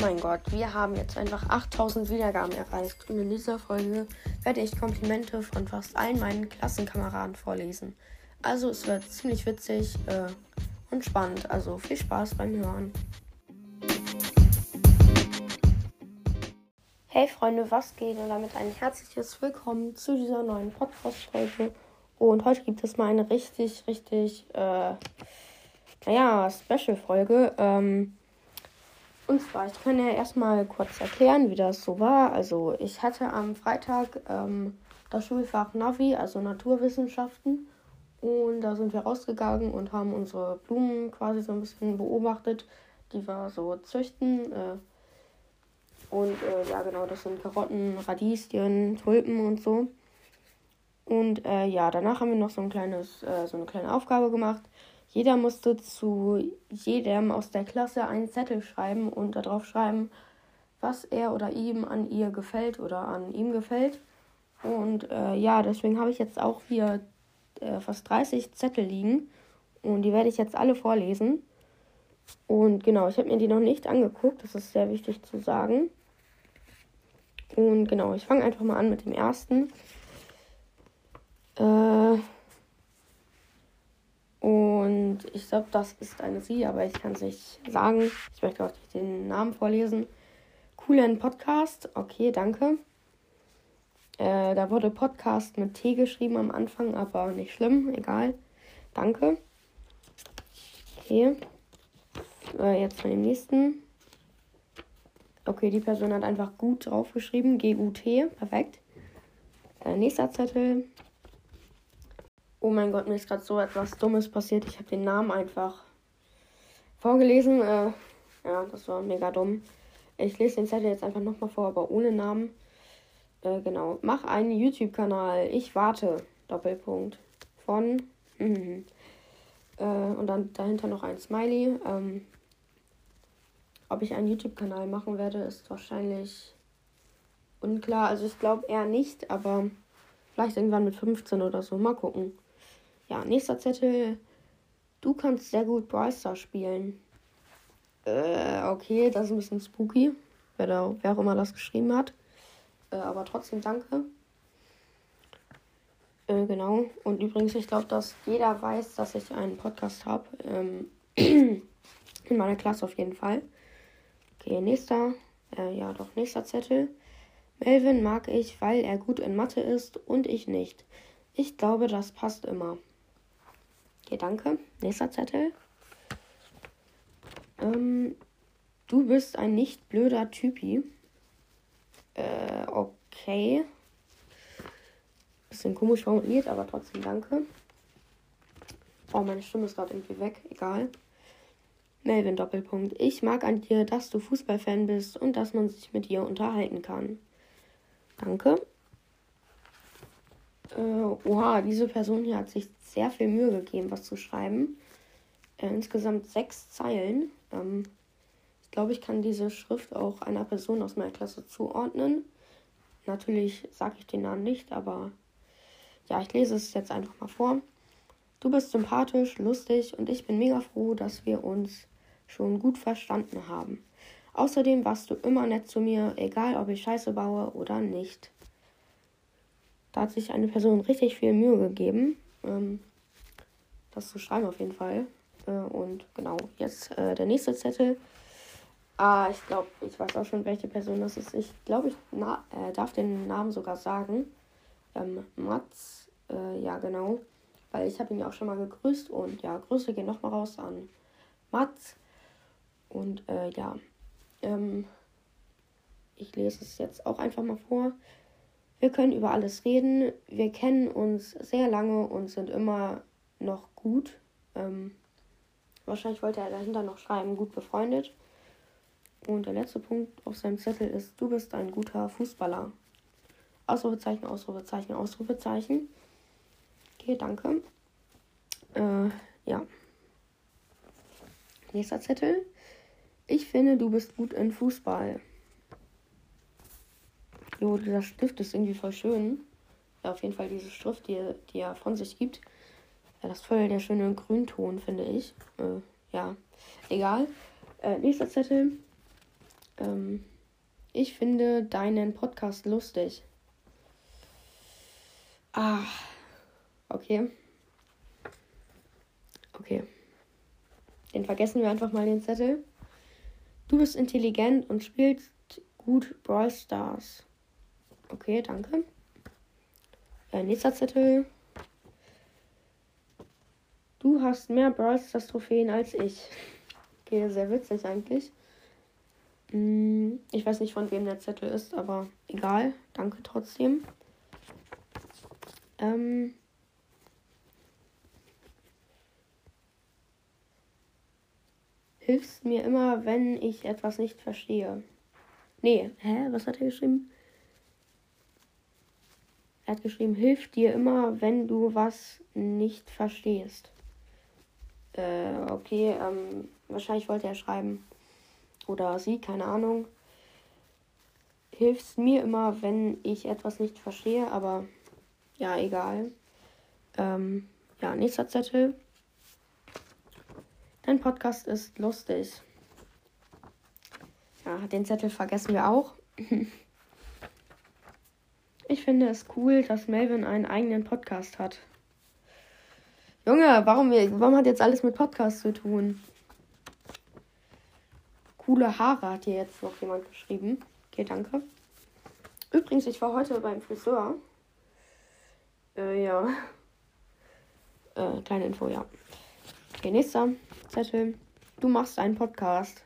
mein Gott, wir haben jetzt einfach 8000 Wiedergaben erreicht und in dieser Folge werde ich Komplimente von fast allen meinen Klassenkameraden vorlesen. Also es wird ziemlich witzig äh, und spannend, also viel Spaß beim Hören. Hey Freunde, was geht? Und damit ein herzliches Willkommen zu dieser neuen Podcast-Folge. Und heute gibt es mal eine richtig, richtig, äh, naja, Special-Folge. Ähm, und zwar, ich kann ja erstmal kurz erklären, wie das so war. Also, ich hatte am Freitag ähm, das Schulfach Navi, also Naturwissenschaften. Und da sind wir rausgegangen und haben unsere Blumen quasi so ein bisschen beobachtet, die wir so züchten. Äh, und äh, ja, genau, das sind Karotten, Radieschen, Tulpen und so. Und äh, ja, danach haben wir noch so ein kleines, äh, so eine kleine Aufgabe gemacht. Jeder musste zu jedem aus der Klasse einen Zettel schreiben und darauf schreiben, was er oder ihm an ihr gefällt oder an ihm gefällt. Und äh, ja, deswegen habe ich jetzt auch hier äh, fast 30 Zettel liegen und die werde ich jetzt alle vorlesen. Und genau, ich habe mir die noch nicht angeguckt, das ist sehr wichtig zu sagen. Und genau, ich fange einfach mal an mit dem ersten. Äh, und ich glaube, das ist eine Sie, aber ich kann es nicht sagen. Ich möchte auch nicht den Namen vorlesen. Coolen Podcast. Okay, danke. Äh, da wurde Podcast mit T geschrieben am Anfang, aber nicht schlimm. Egal. Danke. Okay. Äh, jetzt von dem nächsten. Okay, die Person hat einfach gut draufgeschrieben. G-U-T. Perfekt. Äh, nächster Zettel. Oh mein Gott, mir ist gerade so etwas Dummes passiert. Ich habe den Namen einfach vorgelesen. Äh, ja, das war mega dumm. Ich lese den Zettel jetzt einfach nochmal vor, aber ohne Namen. Äh, genau. Mach einen YouTube-Kanal. Ich warte. Doppelpunkt. Von. Mhm. Äh, und dann dahinter noch ein Smiley. Ähm, ob ich einen YouTube-Kanal machen werde, ist wahrscheinlich unklar. Also ich glaube eher nicht, aber vielleicht irgendwann mit 15 oder so. Mal gucken. Ja, nächster Zettel. Du kannst sehr gut Brawl spielen. Äh, okay, das ist ein bisschen spooky. Wer, da, wer auch immer das geschrieben hat. Äh, aber trotzdem danke. Äh, genau. Und übrigens, ich glaube, dass jeder weiß, dass ich einen Podcast habe. Ähm, in meiner Klasse auf jeden Fall. Okay, nächster. Äh, ja, doch, nächster Zettel. Melvin mag ich, weil er gut in Mathe ist und ich nicht. Ich glaube, das passt immer. Okay, danke. Nächster Zettel. Ähm, du bist ein nicht blöder Typi. Äh, okay. Bisschen komisch formuliert, aber trotzdem danke. Oh, meine Stimme ist gerade irgendwie weg. Egal. Melvin Doppelpunkt. Ich mag an dir, dass du Fußballfan bist und dass man sich mit dir unterhalten kann. Danke. Äh, oha, diese Person hier hat sich sehr viel Mühe gegeben, was zu schreiben. Äh, insgesamt sechs Zeilen. Ähm, ich glaube, ich kann diese Schrift auch einer Person aus meiner Klasse zuordnen. Natürlich sage ich den Namen nicht, aber ja, ich lese es jetzt einfach mal vor. Du bist sympathisch, lustig und ich bin mega froh, dass wir uns schon gut verstanden haben. Außerdem warst du immer nett zu mir, egal ob ich Scheiße baue oder nicht. Da hat sich eine Person richtig viel Mühe gegeben, ähm, das zu schreiben auf jeden Fall. Äh, und genau, jetzt äh, der nächste Zettel. Ah, ich glaube, ich weiß auch schon, welche Person das ist. Ich glaube, ich äh, darf den Namen sogar sagen. Ähm, Mats, äh, ja genau. Weil ich habe ihn ja auch schon mal gegrüßt und ja, Grüße gehen nochmal raus an Mats. Und äh, ja, ähm, ich lese es jetzt auch einfach mal vor. Wir können über alles reden. Wir kennen uns sehr lange und sind immer noch gut. Ähm, wahrscheinlich wollte er dahinter noch schreiben, gut befreundet. Und der letzte Punkt auf seinem Zettel ist, du bist ein guter Fußballer. Ausrufezeichen, Ausrufezeichen, Ausrufezeichen. Okay, danke. Äh, ja. Nächster Zettel. Ich finde, du bist gut in Fußball. Jo, dieser Stift ist irgendwie voll schön. Ja, auf jeden Fall diese Schrift, die, die er von sich gibt. Ja, das ist voll der schöne Grünton, finde ich. Äh, ja, egal. Äh, nächster Zettel. Ähm, ich finde deinen Podcast lustig. Ah, okay. Okay. Den vergessen wir einfach mal den Zettel. Du bist intelligent und spielst gut Brawl Stars. Okay, danke. Äh, nächster Zettel. Du hast mehr Brawl Stars Trophäen als ich. Okay, sehr witzig eigentlich. Hm, ich weiß nicht, von wem der Zettel ist, aber egal. Danke trotzdem. Ähm. Hilfst mir immer, wenn ich etwas nicht verstehe. Nee, hä? Was hat er geschrieben? Er hat geschrieben, hilf dir immer, wenn du was nicht verstehst. Äh, okay, ähm, wahrscheinlich wollte er schreiben. Oder sie, keine Ahnung. Hilfst mir immer, wenn ich etwas nicht verstehe, aber ja, egal. Ähm, ja, nächster Zettel. Dein Podcast ist lustig. Ja, den Zettel vergessen wir auch. Ich finde es cool, dass Melvin einen eigenen Podcast hat. Junge, warum, warum hat jetzt alles mit Podcast zu tun? Coole Haare hat hier jetzt noch jemand geschrieben. Okay, danke. Übrigens, ich war heute beim Friseur. Äh, ja. Äh, kleine Info, ja. Okay, nächster Zettel. Du machst einen Podcast.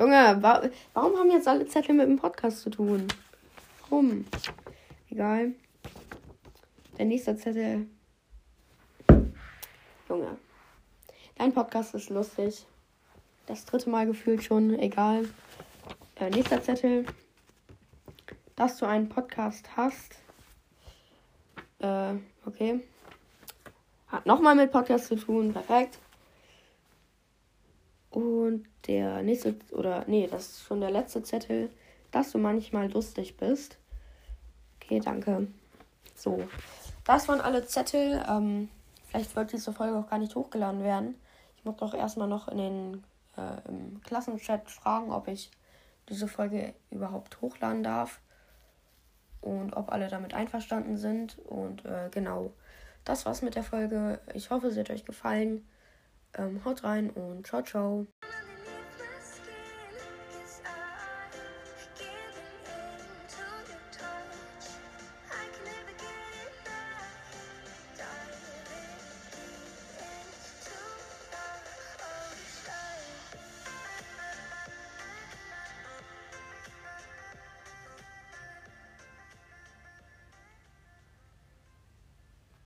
Junge, wa warum haben jetzt alle Zettel mit dem Podcast zu tun? Warum? Egal. Der nächste Zettel. Junge. Dein Podcast ist lustig. Das dritte Mal gefühlt schon. Egal. Äh, nächster Zettel. Dass du einen Podcast hast. Äh, okay. Hat nochmal mit Podcast zu tun. Perfekt. Und der nächste, oder nee, das ist schon der letzte Zettel, dass du manchmal lustig bist. Okay, danke. So, das waren alle Zettel. Ähm, vielleicht wird diese Folge auch gar nicht hochgeladen werden. Ich muss doch erstmal noch in den äh, im Klassenchat fragen, ob ich diese Folge überhaupt hochladen darf und ob alle damit einverstanden sind. Und äh, genau, das war's mit der Folge. Ich hoffe, sie hat euch gefallen. Ähm, haut rein und ciao, ciao.